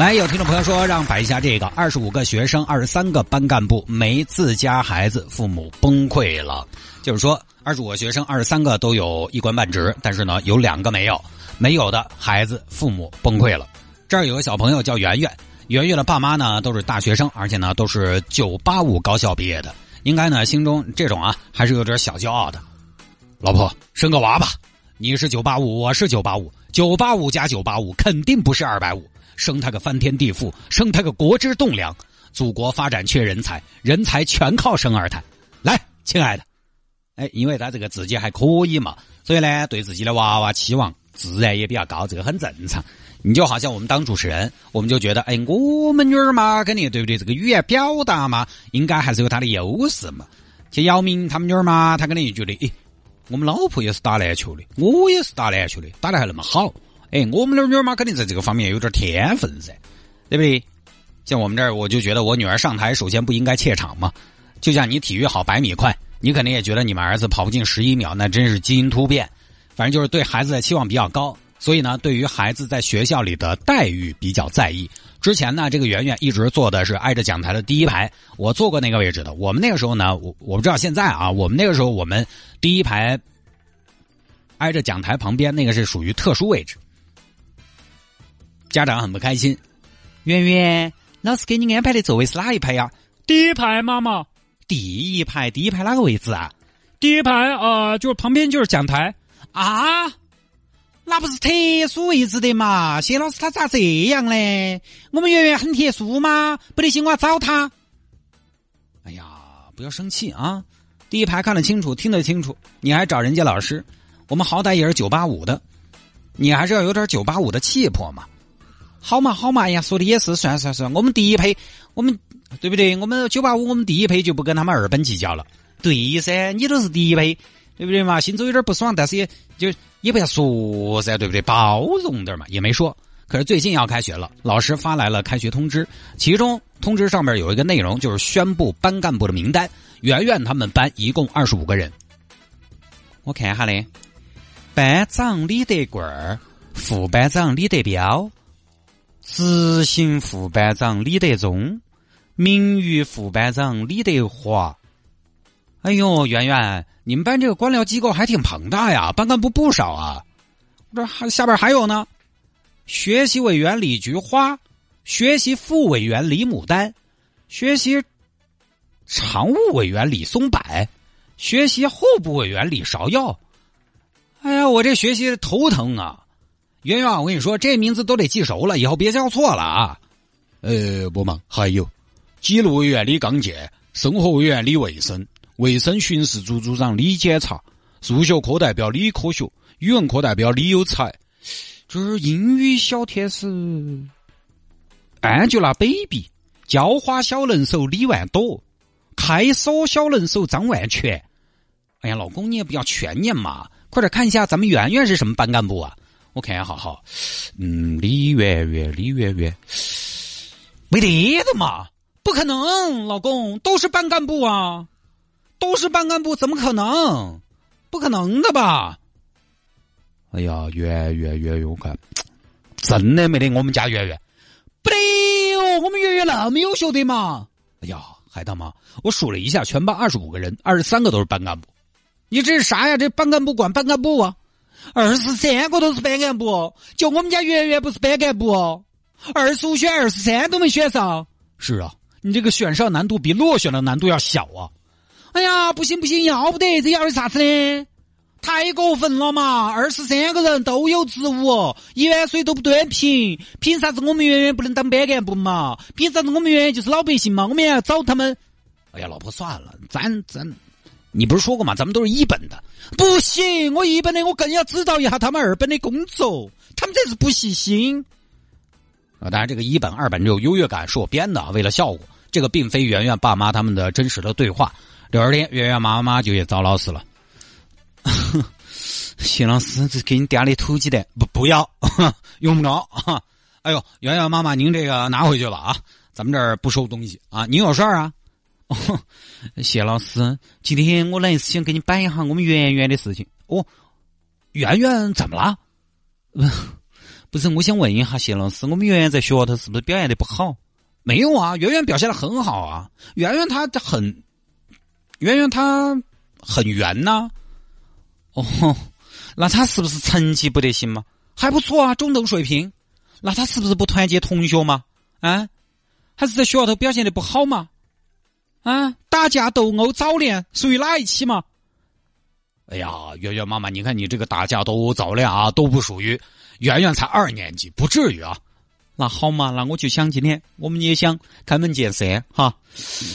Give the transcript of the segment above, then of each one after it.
来，有听众朋友说让摆一下这个：二十五个学生，二十三个班干部没自家孩子，父母崩溃了。就是说，二十五个学生，二十三个都有一官半职，但是呢，有两个没有，没有的孩子父母崩溃了。这儿有个小朋友叫圆圆，圆圆的爸妈呢都是大学生，而且呢都是九八五高校毕业的，应该呢心中这种啊还是有点小骄傲的。老婆，生个娃吧，你是九八五，我是九八五，九八五加九八五肯定不是二百五。生他个翻天地覆，生他个国之栋梁。祖国发展缺人才，人才全靠生二胎。来，亲爱的，哎，因为他这个自己还可以嘛，所以呢，对自己的娃娃期望自然也比较高，这个很正常。你就好像我们当主持人，我们就觉得，哎，我们女儿嘛，肯定对不对？这个语言表达嘛，应该还是有她的优势嘛。像姚明他们女儿嘛，他肯定就觉得，哎，我们老婆也是打篮球的，我也是打篮球的，打得还那么好。哎，我们的女儿嘛，肯定在这个方面有点天分噻，对不对？像我们这儿，我就觉得我女儿上台首先不应该怯场嘛。就像你体育好百米快，你肯定也觉得你们儿子跑不进十一秒，那真是基因突变。反正就是对孩子的期望比较高，所以呢，对于孩子在学校里的待遇比较在意。之前呢，这个圆圆一直坐的是挨着讲台的第一排，我坐过那个位置的。我们那个时候呢，我我不知道现在啊，我们那个时候我们第一排挨着讲台旁边那个是属于特殊位置。家长很不开心，圆圆，老师给你安排的座位是哪一排呀？第一排，妈妈。第一排，第一排哪个位置啊？第一排，呃，就是旁边就是讲台啊。那不是特殊位置的嘛？谢老师他咋这样呢？我们圆圆很特殊吗？不得行，我要找他。哎呀，不要生气啊！第一排看得清楚，听得清楚，你还找人家老师？我们好歹也是九八五的，你还是要有点九八五的气魄嘛。好嘛好嘛，哎呀，说的也是，算算算，我们第一排，我们对不对？我们九八五，我们第一排就不跟他们二本计较了。对噻，你都是第一排，对不对嘛？心中有点不爽，但是也就也不要说噻，对不对？包容点嘛，也没说。可是最近要开学了，老师发来了开学通知，其中通知上面有一个内容，就是宣布班干部的名单。圆圆他们班一共二十五个人，我看一下嘞，班长李德贵儿，副班长李德彪。执行副班长李德忠，名誉副班长李德华。哎呦，圆圆，你们班这个官僚机构还挺庞大呀，班干部不少啊。这还下边还有呢，学习委员李菊花，学习副委员李牡丹，学习常务委员李松柏，学习候补委员李芍药。哎呀，我这学习头疼啊！圆圆，我跟你说，这名字都得记熟了，以后别叫错了啊。呃，不忙，还有纪律委员李刚健，生活委员李卫生，卫生巡视组组长李检查，数学课代表李科学，语文课代表李有才。就是英语小天使 Angelababy，浇花小能手李万朵，开锁小能手张万全。哎呀，老公你也不要全念嘛，快点看一下咱们圆圆是什么班干部啊？我看一下哈，嗯，李圆圆，李圆圆，没得的嘛，不可能，老公都是班干部啊，都是班干部，怎么可能？不可能的吧？哎呀，圆圆圆圆，我看真的没得我们家圆圆，不得哟，我们圆圆那么优秀的嘛？哎呀，海大妈，我数了一下，全班二十五个人，二十三个都是班干部，你这是啥呀？这班干部管班干部啊？二十三个都是班干部，就我们家圆圆不是班干部哦，二十五选二十三都没选上。是啊，你这个选上难度比落选的难度要小啊！哎呀，不行不行，要不得，这要的啥子呢？太过分了嘛！二十三个人都有职务，一碗水都不端平，凭啥子我们圆圆不能当班干部嘛？凭啥子我们圆圆就是老百姓嘛？我们也要找他们。哎呀，老婆算了，咱咱。你不是说过吗？咱们都是一本的，不行，我一本的，我更要指导一下他们二本的工作，他们这是不细心。啊，当然，这个一本二本这种优越感是我编的，为了效果。这个并非圆圆爸妈他们的真实的对话。第二天，圆圆妈妈就去找老师了。谢老师，这给你点的土鸡蛋，不不要，用不着。哎呦，圆圆妈妈，您这个拿回去吧啊，咱们这儿不收东西啊。您有事儿啊？谢老师，今天我来是想跟你摆一下我们圆圆的事情。哦，圆圆怎么了？不是，我想问一下谢老师，我们圆圆在学校头是不是表现的不好？没有啊，圆圆表现的很好啊。圆圆她很，圆圆她很圆呐。哦，那她是不是成绩不得行吗？还不错啊，中等水平。那她是不是不团结同学嘛？啊，还是在学校头表现的不好嘛？啊，打架斗殴早恋属于哪一期嘛？哎呀，圆圆妈妈，你看你这个打架斗殴早恋啊，都不属于。圆圆才二年级，不至于啊。那好嘛，那我就想今天我们也想开门见山哈。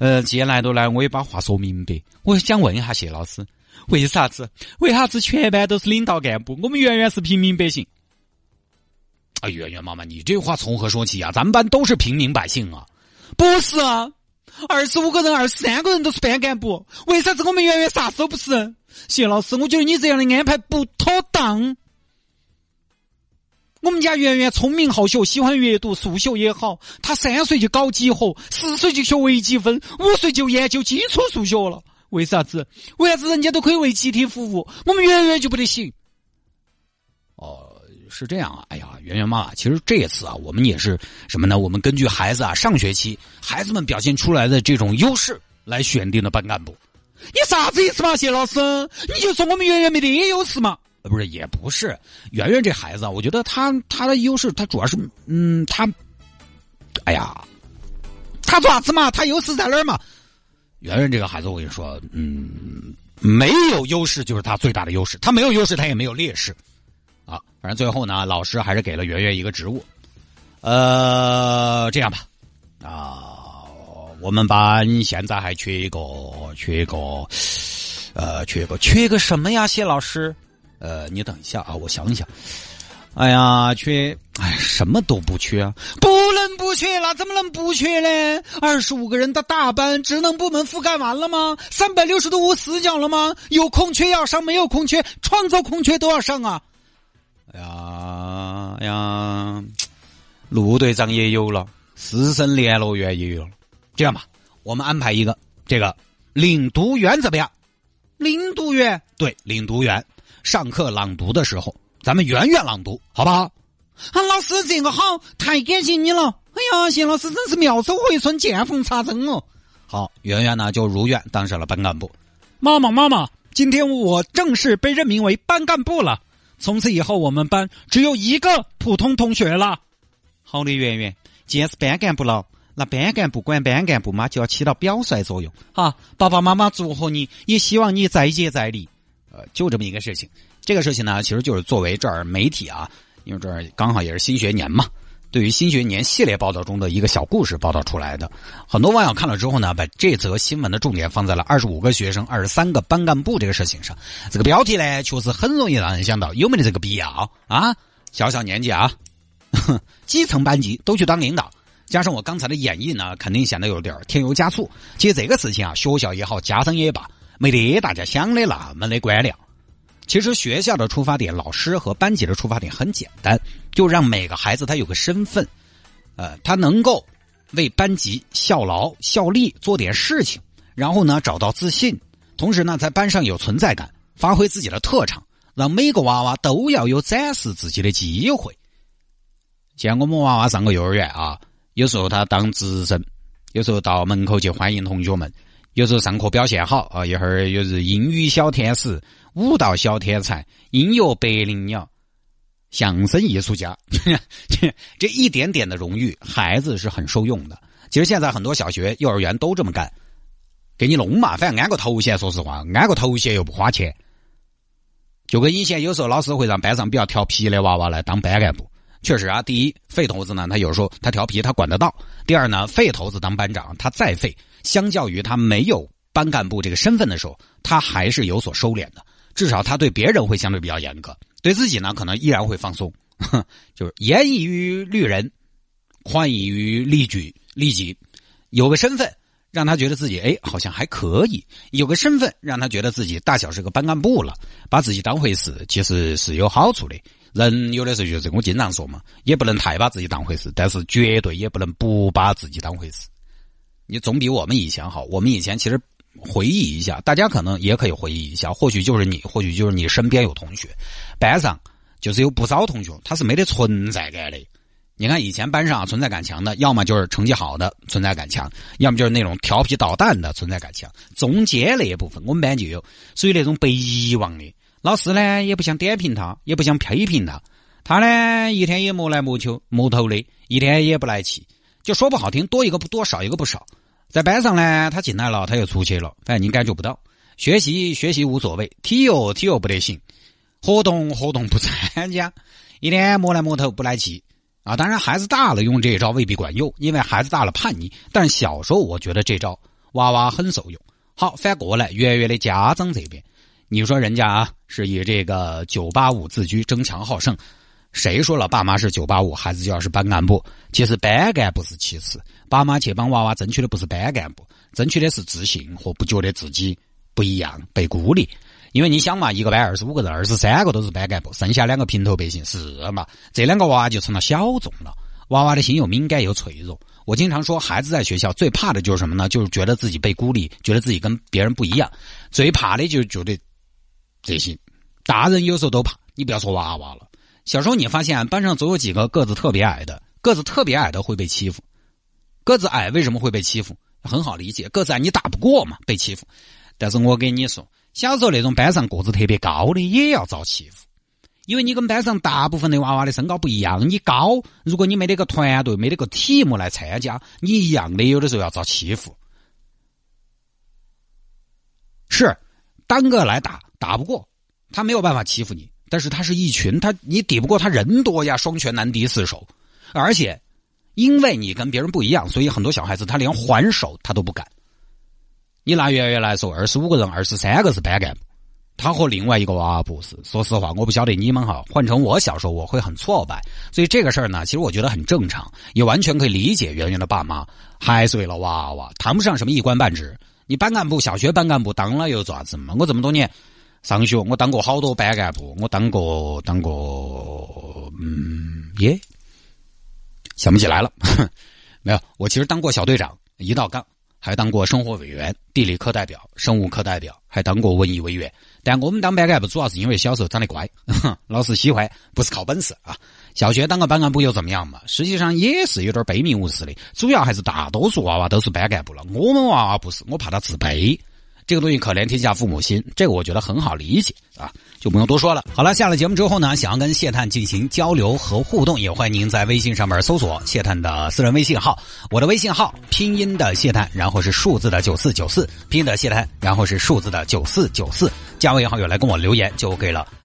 呃，既然来都来，我也把话说明白。我想问一下谢老师，为啥子？为啥子全班都是领导干部，我们圆圆是平民百姓？啊，圆圆妈妈，你这话从何说起啊？咱们班都是平民百姓啊。不是啊，二十五个人，二十三个人都是班干部，为啥子我们圆圆啥都不是？谢老师，我觉得你这样的安排不妥当。我们家圆圆聪明好学，喜欢阅读，数学也好。她三岁就搞几何，四岁就学微积分，五岁就研究基础数学了。为啥子？为啥子人家都可以为集体服务，我们圆圆就不得行？哦，是这样啊。哎呀，圆圆妈，其实这次啊，我们也是什么呢？我们根据孩子啊上学期孩子们表现出来的这种优势来选定的班干部。你啥子意思嘛，谢老师？你就说我们圆圆没得优势嘛？不是，也不是，圆圆这孩子，我觉得他他的优势，他主要是，嗯，他，哎呀，他做啥子嘛？他优势在哪儿嘛？圆圆这个孩子，我跟你说，嗯，没有优势就是他最大的优势，他没有优势，他也没有劣势，啊，反正最后呢，老师还是给了圆圆一个职务，呃，这样吧，啊，我们班现在还缺一个，缺一个，呃，缺一个，缺一个什么呀？谢老师。呃，你等一下啊，我想一想。哎呀，缺，哎，什么都不缺啊，不能不缺，那怎么能不缺呢？二十五个人的大班，职能部门覆盖完了吗？三百六十度无死角了吗？有空缺要上，没有空缺，创造空缺都要上啊！哎呀哎呀，陆队长也有了，师生联络员也有了。这样吧，我们安排一个这个领读员怎么样？领读员，对，领读员。上课朗读的时候，咱们圆圆朗读，好不好？啊，老师这个好，太感谢你了！哎呀，谢老师真是妙手回春，见缝插针哦。好，圆圆呢就如愿当上了班干部。妈妈，妈妈，今天我正式被任命为班干部了。从此以后，我们班只有一个普通同学了。好的，圆圆，既然是班干部了，那班干部管班干部嘛，就要起到表率作用。哈，爸爸妈妈祝贺你，也希望你再接再厉。就这么一个事情，这个事情呢，其实就是作为这儿媒体啊，因为这儿刚好也是新学年嘛，对于新学年系列报道中的一个小故事报道出来的。很多网友看了之后呢，把这则新闻的重点放在了二十五个学生、二十三个班干部这个事情上。这个标题呢，确实很容易让人想到有没得这个必要啊？小小年纪啊，基层班级都去当领导，加上我刚才的演绎呢，肯定显得有点添油加醋。其实这个事情啊，学校也好，家长也罢。没得大家想的那么的官僚。其实学校的出发点，老师和班级的出发点很简单，就让每个孩子他有个身份，呃，他能够为班级效劳效力，做点事情，然后呢找到自信，同时呢在班上有存在感，发挥自己的特长，让每个娃娃都要有展示自己的机会。像我们娃娃上个幼儿园啊，有时候他当值日生，有时候到门口去欢迎同学们。有时候上课表现好啊，一会儿又是英语小天使、舞蹈小天才、音乐百灵鸟、相声艺术家，这一点点的荣誉，孩子是很受用的。其实现在很多小学、幼儿园都这么干，给你弄嘛，反正安个头衔，说实话，安个头衔又不花钱。就跟以前有时候老师会让班上比较调皮的娃娃来当班干部，确实啊，第一，废头子呢，他有时候他调皮，他管得到；第二呢，废头子当班长，他再废。相较于他没有班干部这个身份的时候，他还是有所收敛的。至少他对别人会相对比较严格，对自己呢可能依然会放松。就是严以于律人，宽以于律己。律己有个身份，让他觉得自己哎好像还可以，有个身份让他觉得自己大小是个班干部了，把自己当回事，其实是有好处的。人有的时候就是我经常说嘛，也不能太把自己当回事，但是绝对也不能不把自己当回事。你总比我们以前好。我们以前其实回忆一下，大家可能也可以回忆一下，或许就是你，或许就是你身边有同学，班上就是有不少同学他是没得存在感的。你看以前班上存在感强的，要么就是成绩好的存在感强，要么就是那种调皮捣蛋的存在感强。中间那一部分，我们班就有属于那种被遗忘的。老师呢也不想点评他，也不想批评他，他呢一天也莫来莫求莫头的，一天也不来气，就说不好听，多一个不多，少一个不少。在班上呢，他进来了，他又出去了，反正你感觉不到。学习学习无所谓，体育体育不得行，活动活动不参加，一天摸来摸头不来气啊！当然，孩子大了用这一招未必管用，因为孩子大了叛逆。但小时候我觉得这招娃娃很受用。好，反过来，圆圆的家长这边，你说人家啊是以这个九八五自居，争强好胜。谁说了爸妈是九八五，孩子就要是班干部？其实班干部是其次，爸妈去帮娃娃争取的不是班干部，争取的是自信和不觉得自己不一样、被孤立。因为你想嘛，一个班二十五个人，二十三个都是班干部，剩下两个平头百姓是嘛？这两个娃娃就成了小众了。娃娃的心又敏感又脆弱。我经常说，孩子在学校最怕的就是什么呢？就是觉得自己被孤立，觉得自己跟别人不一样。最怕的就是觉得这些。大人有时候都怕，你不要说娃娃了。小时候你发现班上总有几个个子特别矮的，个子特别矮的会被欺负。个子矮为什么会被欺负？很好理解，个子矮你打不过嘛，被欺负。但是我跟你说，小时候那种班上个子特别高的也要遭欺负，因为你跟班上大部分的娃娃的身高不一样，你高，如果你没得个团队，没得个题目来参加，你一样的有的时候要遭欺负。是，单个来打打不过，他没有办法欺负你。但是他是一群，他你抵不过他人多呀，双拳难敌四手，而且因为你跟别人不一样，所以很多小孩子他连还手他都不敢。你拿圆圆来说，二十五个人，二十三个是班干部，他和另外一个娃娃不是。说实话，我不晓得你们哈，换成我小时候，我会很挫败。所以这个事儿呢，其实我觉得很正常，也完全可以理解圆圆的爸妈还是为了娃娃，谈不上什么一官半职。你班干部，小学班干部当了又咋子嘛？我这么多年。上学，我当过好多班干部，我当过当过，嗯，耶，想不起来了，没有。我其实当过小队长，一道杠，还当过生活委员、地理课代表、生物课代表，还当过文艺委员。但我们当班干部主要是因为小时候长得乖，老师喜欢，不是靠本事啊。小学当个班干部又怎么样嘛？实际上也是有点卑鄙无耻的。主要还是大多数娃娃都是班干部了，我们娃娃不是，我怕他自卑。这个东西可怜天下父母心，这个我觉得很好理解啊，就不用多说了。好了，下了节目之后呢，想要跟谢探进行交流和互动，也欢迎您在微信上面搜索谢探的私人微信号，我的微信号拼音的谢探，然后是数字的九四九四，拼音的谢探，然后是数字的九四九四，加为好友来跟我留言就 OK 了。